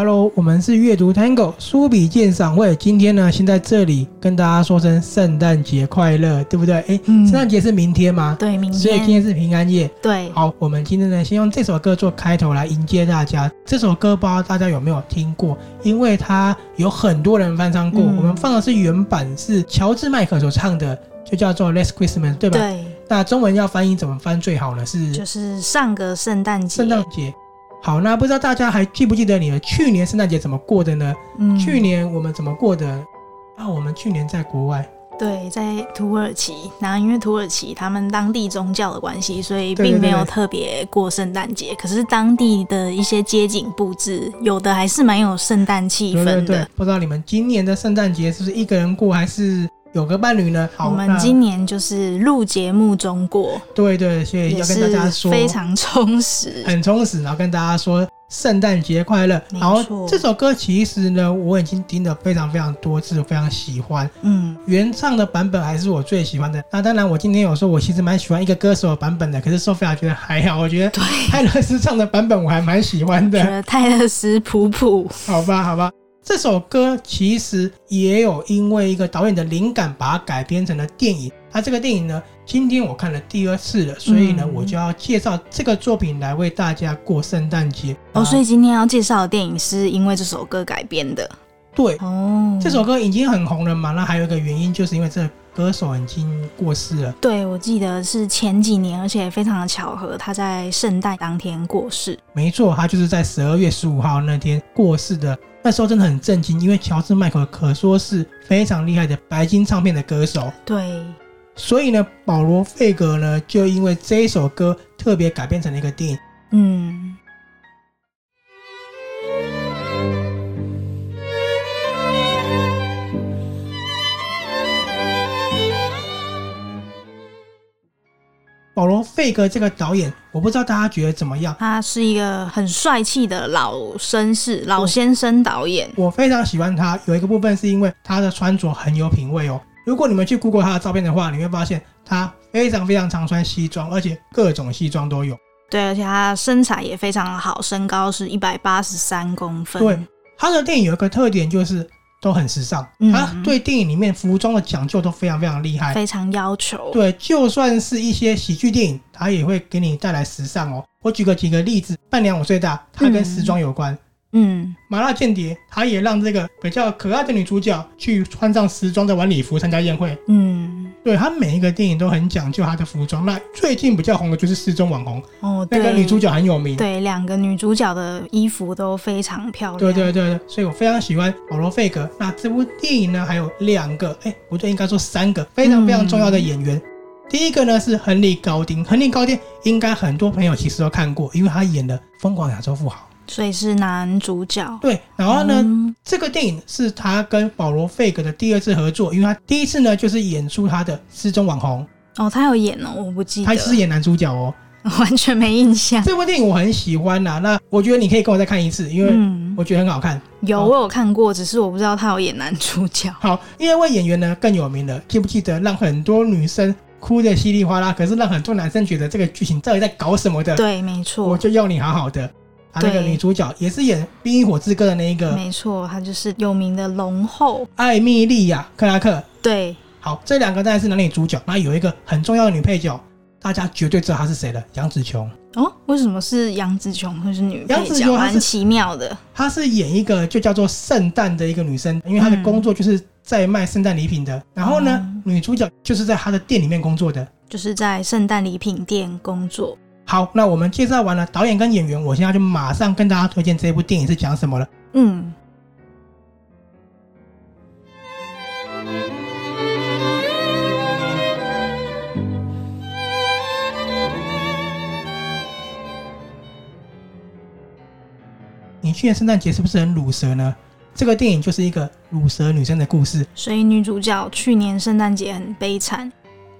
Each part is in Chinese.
Hello，我们是阅读 Tango 书笔鉴赏会。今天呢，先在这里跟大家说声圣诞节快乐，对不对？哎，圣诞节是明天吗？对，明天。所以今天是平安夜。对。好，我们今天呢，先用这首歌做开头来迎接大家。这首歌不知道大家有没有听过？因为它有很多人翻唱过。嗯、我们放的是原版，是乔治麦克所唱的，就叫做《Last Christmas》，对吧？对。那中文要翻译怎么翻最好呢？是就是上个圣诞节。圣诞节。好，那不知道大家还记不记得你们去年圣诞节怎么过的呢？嗯，去年我们怎么过的？啊，我们去年在国外，对，在土耳其。然后因为土耳其他们当地宗教的关系，所以并没有特别过圣诞节。对对对，可是当地的一些街景布置，有的还是蛮有圣诞气氛的。不知道你们今年的圣诞节是不是一个人过，还是？有个伴侣呢，好，我们今年就是录节目中过，对对，所以要跟大家说非常充实，很充实，然后跟大家说圣诞节快乐。然后这首歌其实呢，我已经听了非常非常多次，非常喜欢。嗯，原唱的版本还是我最喜欢的。那当然，我今天有说我其实蛮喜欢一个歌手的版本的，可是 Sophia 觉得还好，我觉得泰勒斯唱的版本我还蛮喜欢的。觉得泰勒斯普普，好吧，好吧。这首歌其实也有因为一个导演的灵感，把它改编成了电影。那这个电影呢，今天我看了第二次了，所以呢，我就要介绍这个作品来为大家过圣诞节。哦，所以今天要介绍的电影是因为这首歌改编的。对，哦，这首歌已经很红了嘛。那还有一个原因，就是因为这个歌手已经过世了。对，我记得是前几年，而且非常的巧合，他在圣诞当天过世。没错，他就是在十二月十五号那天过世的。那时候真的很震惊，因为乔治麦克可说是非常厉害的白金唱片的歌手。对，所以呢，保罗费格呢就因为这一首歌特别改编成了一个电影。嗯。保罗·费格这个导演，我不知道大家觉得怎么样？他是一个很帅气的老绅士、老先生导演。我非常喜欢他，有一个部分是因为他的穿着很有品味哦。如果你们去 Google 他的照片的话，你会发现他非常非常常穿西装，而且各种西装都有。对，而且他身材也非常好，身高是一百八十三公分。对，他的电影有一个特点就是。都很时尚，他对电影里面服装的讲究都非常非常厉害，非常要求。对，就算是一些喜剧电影，他也会给你带来时尚哦。我举个几个例子，伴娘我最大，它跟时装有关。嗯嗯，麻辣间谍，它也让这个比较可爱的女主角去穿上时装的晚礼服参加宴会。嗯，对，他每一个电影都很讲究他的服装。那最近比较红的就是失踪网红哦，那个女主角很有名。对，两个女主角的衣服都非常漂亮。对对对对，所以我非常喜欢保罗费格。那这部电影呢，还有两个，哎，不对，应该说三个非常非常重要的演员。嗯、第一个呢是亨利高丁，亨利高丁应该很多朋友其实都看过，因为他演的《疯狂亚洲富豪》。所以是男主角。对，然后呢，嗯、这个电影是他跟保罗费格的第二次合作，因为他第一次呢就是演出他的失踪网红。哦，他有演哦，我不记得。他是演男主角哦，完全没印象。这部电影我很喜欢呐，那我觉得你可以跟我再看一次，因为我觉得很好看。嗯、有，我有看过，只是我不知道他有演男主角。好，因为位演员呢更有名了，记不记得让很多女生哭的稀里哗啦，可是让很多男生觉得这个剧情到底在搞什么的？对，没错。我就要你好好的。啊，那个女主角也是演《冰与火之歌》的那一个，没错，她就是有名的龙后艾蜜莉亚·克拉克。对，好，这两个当然是男女主角，那有一个很重要的女配角，大家绝对知道她是谁了，杨紫琼。哦，为什么是杨紫琼会是女配角？杨紫琼蛮奇妙的，她是演一个就叫做圣诞的一个女生，因为她的工作就是在卖圣诞礼品的。嗯、然后呢，嗯、女主角就是在她的店里面工作的，就是在圣诞礼品店工作。好，那我们介绍完了导演跟演员，我现在就马上跟大家推荐这部电影是讲什么了。嗯，你去年圣诞节是不是很乳蛇呢？这个电影就是一个乳蛇女生的故事，所以女主角去年圣诞节很悲惨。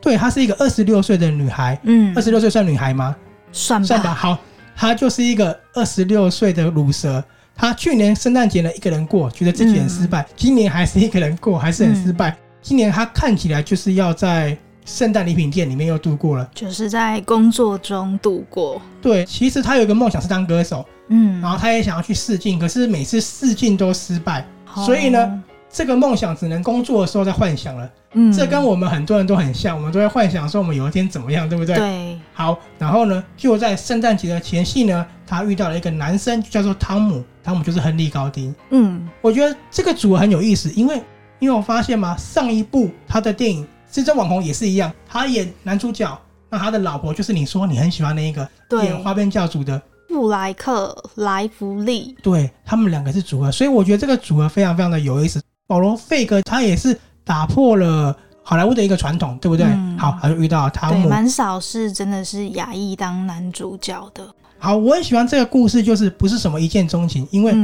对，她是一个二十六岁的女孩。嗯，二十六岁算女孩吗？算吧，算吧，好，他就是一个二十六岁的乳蛇。他去年圣诞节呢一个人过，觉得自己很失败。嗯、今年还是一个人过，还是很失败。嗯、今年他看起来就是要在圣诞礼品店里面又度过了，就是在工作中度过。对，其实他有一个梦想是当歌手，嗯，然后他也想要去试镜，可是每次试镜都失败，哦、所以呢，这个梦想只能工作的时候在幻想了。嗯，这跟我们很多人都很像，我们都在幻想说我们有一天怎么样，对不对？对。好，然后呢，就在圣诞节的前夕呢，他遇到了一个男生，就叫做汤姆，汤姆就是亨利高丁。嗯，我觉得这个组合很有意思，因为因为我发现嘛？上一部他的电影。失踪网红也是一样，他演男主角，那他的老婆就是你说你很喜欢那一个演花边教主的布莱克莱弗利，对，他们两个是组合，所以我觉得这个组合非常非常的有意思。保罗费格他也是打破了好莱坞的一个传统，对不对？嗯、好，他就遇到汤姆，蛮少是真的是亚裔当男主角的。好，我很喜欢这个故事，就是不是什么一见钟情，因为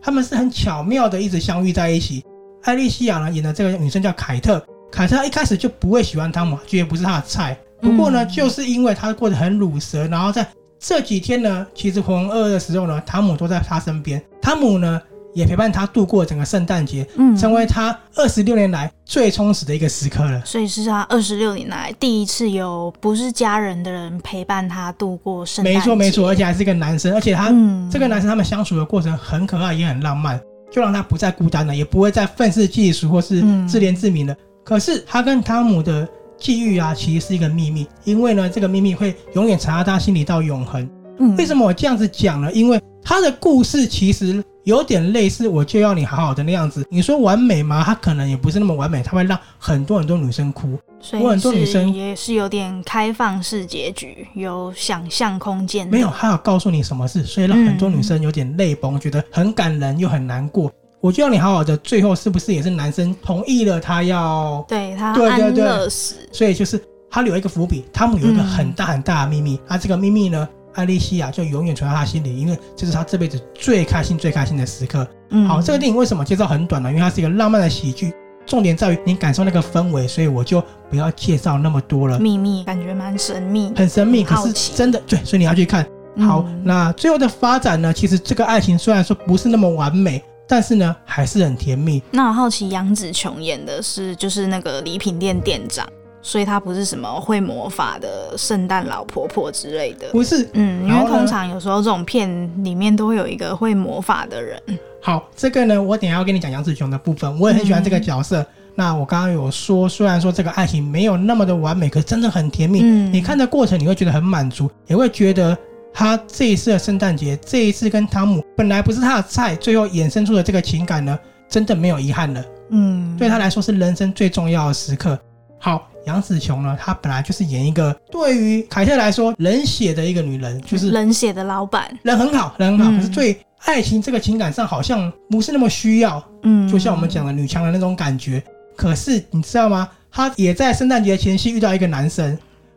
他们是很巧妙的一直相遇在一起。艾莉西亚呢演的这个女生叫凯特。凯特一开始就不会喜欢汤姆，觉得不是他的菜。不过呢，就是因为他过得很鲁蛇，然后在这几天呢，其实浑噩的时候呢，汤姆都在他身边。汤姆呢，也陪伴他度过整个圣诞节，嗯，成为他二十六年来最充实的一个时刻了。所以是他二十六年来第一次有不是家人的人陪伴他度过圣诞节。没错没错，而且还是一个男生，而且他、嗯、这个男生他们相处的过程很可爱，也很浪漫，就让他不再孤单了，也不会再愤世嫉俗或是自怜自悯了。可是他跟汤姆的际遇啊，其实是一个秘密，因为呢，这个秘密会永远藏在他心里到永恒。嗯，为什么我这样子讲呢？因为他的故事其实有点类似《我就要你好好的》那样子。你说完美吗？他可能也不是那么完美，他会让很多很多女生哭。所以很多女生也是有点开放式结局，有想象空间。没有，他有告诉你什么事，所以让很多女生有点泪崩，觉得很感人又很难过。我就要你好好的，最后是不是也是男生同意了他要对他安乐死？所以就是他留一个伏笔，汤姆有一个很大很大的秘密，那、嗯、这个秘密呢，艾莉西亚就永远存在他心里，因为这是他这辈子最开心最开心的时刻。嗯，好，这个电影为什么介绍很短呢？因为它是一个浪漫的喜剧，重点在于你感受那个氛围，所以我就不要介绍那么多了。秘密感觉蛮神秘，很神秘，可是真的对，所以你要去看。好，嗯、那最后的发展呢？其实这个爱情虽然说不是那么完美。但是呢，还是很甜蜜。那我好奇杨紫琼演的是就是那个礼品店店长，所以她不是什么会魔法的圣诞老婆婆之类的。不是，嗯，因为通常有时候这种片里面都会有一个会魔法的人。好，这个呢，我等下要跟你讲杨紫琼的部分。我也很喜欢这个角色。嗯、那我刚刚有说，虽然说这个爱情没有那么的完美，可是真的很甜蜜。嗯，你看的过程你会觉得很满足，也会觉得。他这一次的圣诞节，这一次跟汤姆本来不是他的菜，最后衍生出的这个情感呢，真的没有遗憾了。嗯，对他来说是人生最重要的时刻。好，杨紫琼呢，她本来就是演一个对于凯特来说冷血的一个女人，就是冷血的老板，人很好，人很好，可是对爱情这个情感上好像不是那么需要。嗯，就像我们讲的女强人那种感觉。可是你知道吗？她也在圣诞节前夕遇到一个男生，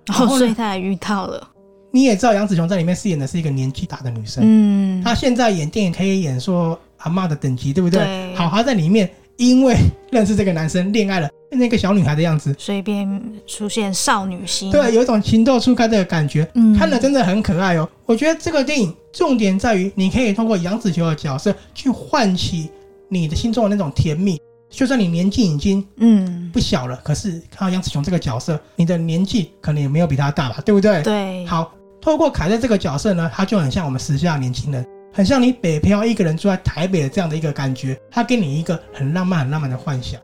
然后所以她也遇到了。你也知道杨紫琼在里面饰演的是一个年纪大的女生，嗯，她现在演电影可以演说阿嬷的等级，对不对？对。好，她在里面因为认识这个男生，恋爱了，变成一个小女孩的样子，随便出现少女心，对，有一种情窦初开的感觉，嗯，看了真的很可爱哦。我觉得这个电影重点在于，你可以通过杨紫琼的角色去唤起你的心中的那种甜蜜。就算你年纪已经嗯不小了，嗯，可是看到杨紫琼这个角色，你的年纪可能也没有比她大吧，对不对？对。好。透过凯特这个角色呢，他就很像我们时下年轻人，很像你北漂一个人住在台北的这样的一个感觉。他给你一个很浪漫、很浪漫的幻想。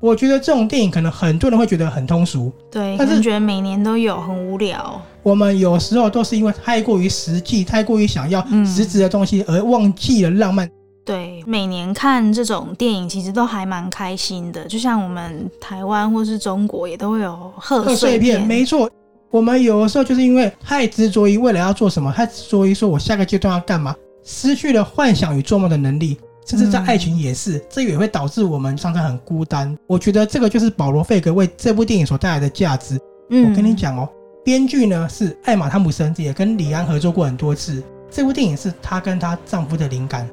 我觉得这种电影可能很多人会觉得很通俗，对，但是觉得每年都有很无聊。我们有时候都是因为太过于实际、太过于想要实质的东西，而忘记了浪漫。对，每年看这种电影其实都还蛮开心的，就像我们台湾或是中国也都会有贺岁片，没错。我们有的时候就是因为太执着于未来要做什么，太执着于说我下个阶段要干嘛，失去了幻想与做梦的能力，甚至在爱情也是，这也会导致我们常常很孤单。我觉得这个就是保罗费格为这部电影所带来的价值。嗯，我跟你讲哦，编剧呢是艾玛汤姆森，也跟李安合作过很多次，这部电影是她跟她丈夫的灵感。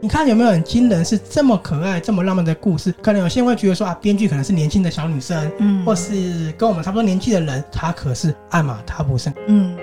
你看有没有很惊人？是这么可爱、这么浪漫的故事，可能有些人会觉得说啊，编剧可能是年轻的小女生，嗯，或是跟我们差不多年纪的人。她可是艾玛汤普森，嗯，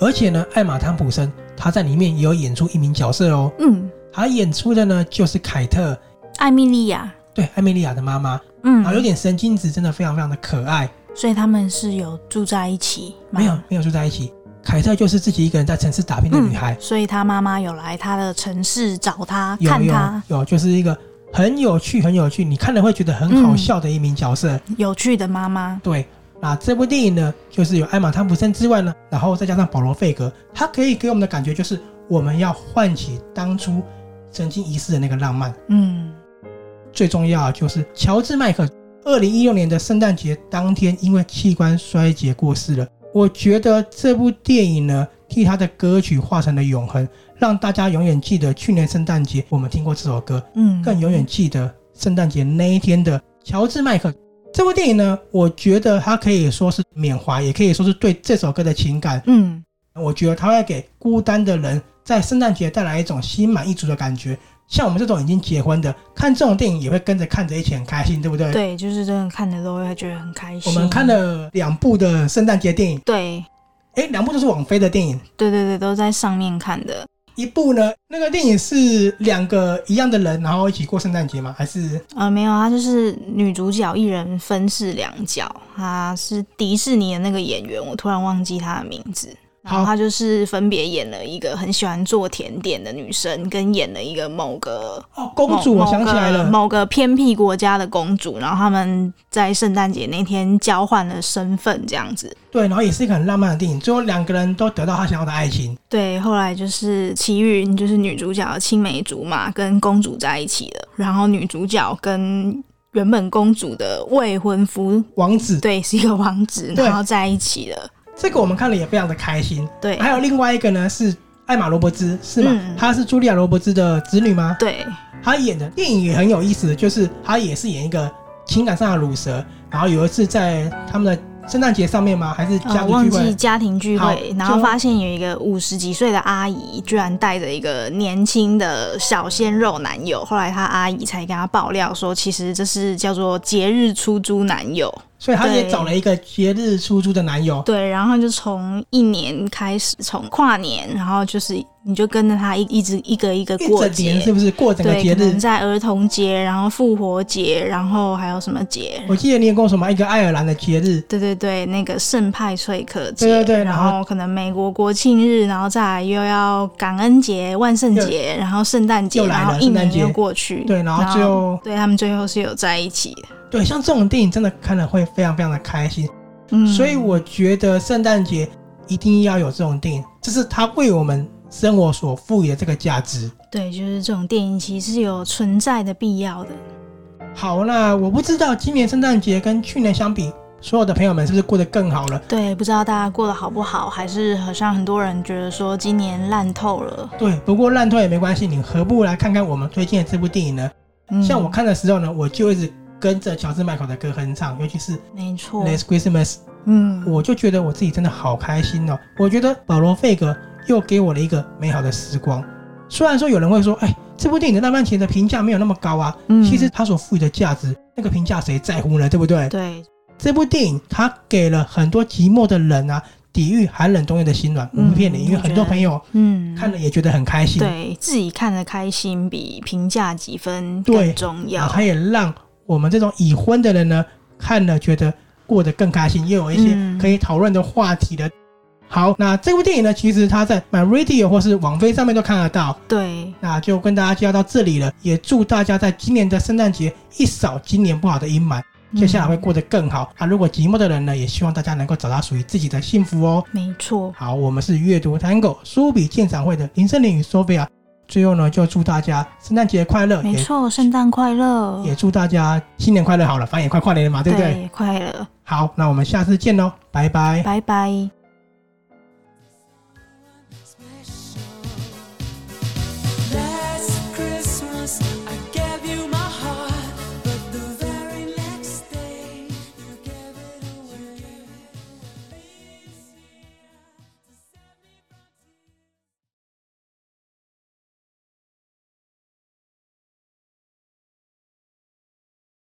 而且呢，艾玛汤普森她在里面也有演出一名角色哦，嗯，她演出的呢就是凯特，艾米莉亚，对，艾米莉亚的妈妈，嗯，然后有点神经质，真的非常非常的可爱。所以他们是有住在一起吗？没有，没有住在一起。凯特就是自己一个人在城市打拼的女孩，嗯、所以她妈妈有来她的城市找她看她。有，就是一个很有趣、很有趣，你看了会觉得很好笑的一名角色。嗯、有趣的妈妈。对，那这部电影呢，就是有艾玛汤普森之外呢，然后再加上保罗费格，他可以给我们的感觉就是我们要唤起当初曾经遗失的那个浪漫。嗯，最重要就是乔治麦克，二零一六年的圣诞节当天因为器官衰竭过世了。我觉得这部电影呢，替他的歌曲化成了永恒，让大家永远记得去年圣诞节我们听过这首歌，嗯，更永远记得圣诞节那一天的乔治麦克。这部电影呢，我觉得它可以说是缅怀，也可以说是对这首歌的情感，嗯，我觉得它会给孤单的人在圣诞节带来一种心满意足的感觉。像我们这种已经结婚的，看这种电影也会跟着看着一起很开心，对不对？对，就是真的看的都会觉得很开心。我们看了两部的圣诞节电影，对，哎，两部都是网飞的电影，对对对，都在上面看的。一部呢，那个电影是两个一样的人，然后一起过圣诞节吗？还是？呃，没有，他就是女主角一人分饰两角，他是迪士尼的那个演员，我突然忘记他的名字。然后她就是分别演了一个很喜欢做甜点的女生，跟演了一个某个哦公主，我想起来了，某个偏僻国家的公主。然后他们在圣诞节那天交换了身份，这样子。对，然后也是一个很浪漫的电影，最后两个人都得到他想要的爱情。对，后来就是齐云，就是女主角的青梅竹马，跟公主在一起了。然后女主角跟原本公主的未婚夫王子，对，是一个王子，然后在一起了。这个我们看了也非常的开心。对，还有另外一个呢，是艾玛罗伯兹，是吗？嗯、她是茱莉亚罗伯兹的子女吗？对，她演的电影也很有意思，就是她也是演一个情感上的乳蛇，然后有一次在他们的。圣诞节上面吗？还是家庭聚会？哦，忘记家庭聚会，然后发现有一个五十几岁的阿姨，居然带着一个年轻的小鲜肉男友。后来她阿姨才跟她爆料说，其实这是叫做节日出租男友。所以她也找了一个节日出租的男友。对，然后就从一年开始，从跨年，然后就是。你就跟着他一一直一个一个过节，是不是过整个节日？在儿童节，然后复活节，然后还有什么节？我记得你也跟我说嘛，一个爱尔兰的节日。对对对，那个圣派翠克节。对对对，然后可能美国国庆日，然后再来又要感恩节、万圣节，然后圣诞节，然后一年又过去。对，然后最后对他们最后是有在一起的。对，像这种电影真的看了会非常非常的开心。嗯，所以我觉得圣诞节一定要有这种电影，这是他为我们。生活所赋予的这个价值，对，就是这种电影其实是有存在的必要的。好，那我不知道今年圣诞节跟去年相比，所有的朋友们是不是过得更好了？对，不知道大家过得好不好，还是好像很多人觉得说今年烂透了。对，不过烂透也没关系，你何不来看看我们推荐的这部电影呢？嗯，像我看的时候呢，我就一直跟着乔治麦考的歌哼唱，尤其是没错，Last Christmas，嗯，我就觉得我自己真的好开心哦。我觉得保罗费格。又给我了一个美好的时光。虽然说有人会说，哎，这部电影的浪漫情的评价没有那么高啊。嗯，其实它所赋予的价值，那个评价谁在乎呢？对不对？对。这部电影它给了很多寂寞的人啊，抵御寒冷冬夜的心暖。不骗你，因为很多朋友嗯看了也觉得很开心。对，自己看的开心比评价几分更重要。它也让我们这种已婚的人呢看了觉得过得更开心，又有一些可以讨论的话题的。好，那这部电影呢，其实它在 MyRadio 或是网飞上面都看得到。对，那就跟大家介绍到这里了。也祝大家在今年的圣诞节一扫今年不好的阴霾，接下来会过得更好。啊，如果寂寞的人呢，也希望大家能够找到属于自己的幸福哦。没错。好，我们是阅读 Tango 书笔鉴赏会的林森林与 Sophia。最后呢，就祝大家圣诞节快乐。没错，圣诞快乐。也祝大家新年快乐。好了，反正也快跨年了嘛，对不对？对，快乐。好，那我们下次见喽，拜拜。拜拜。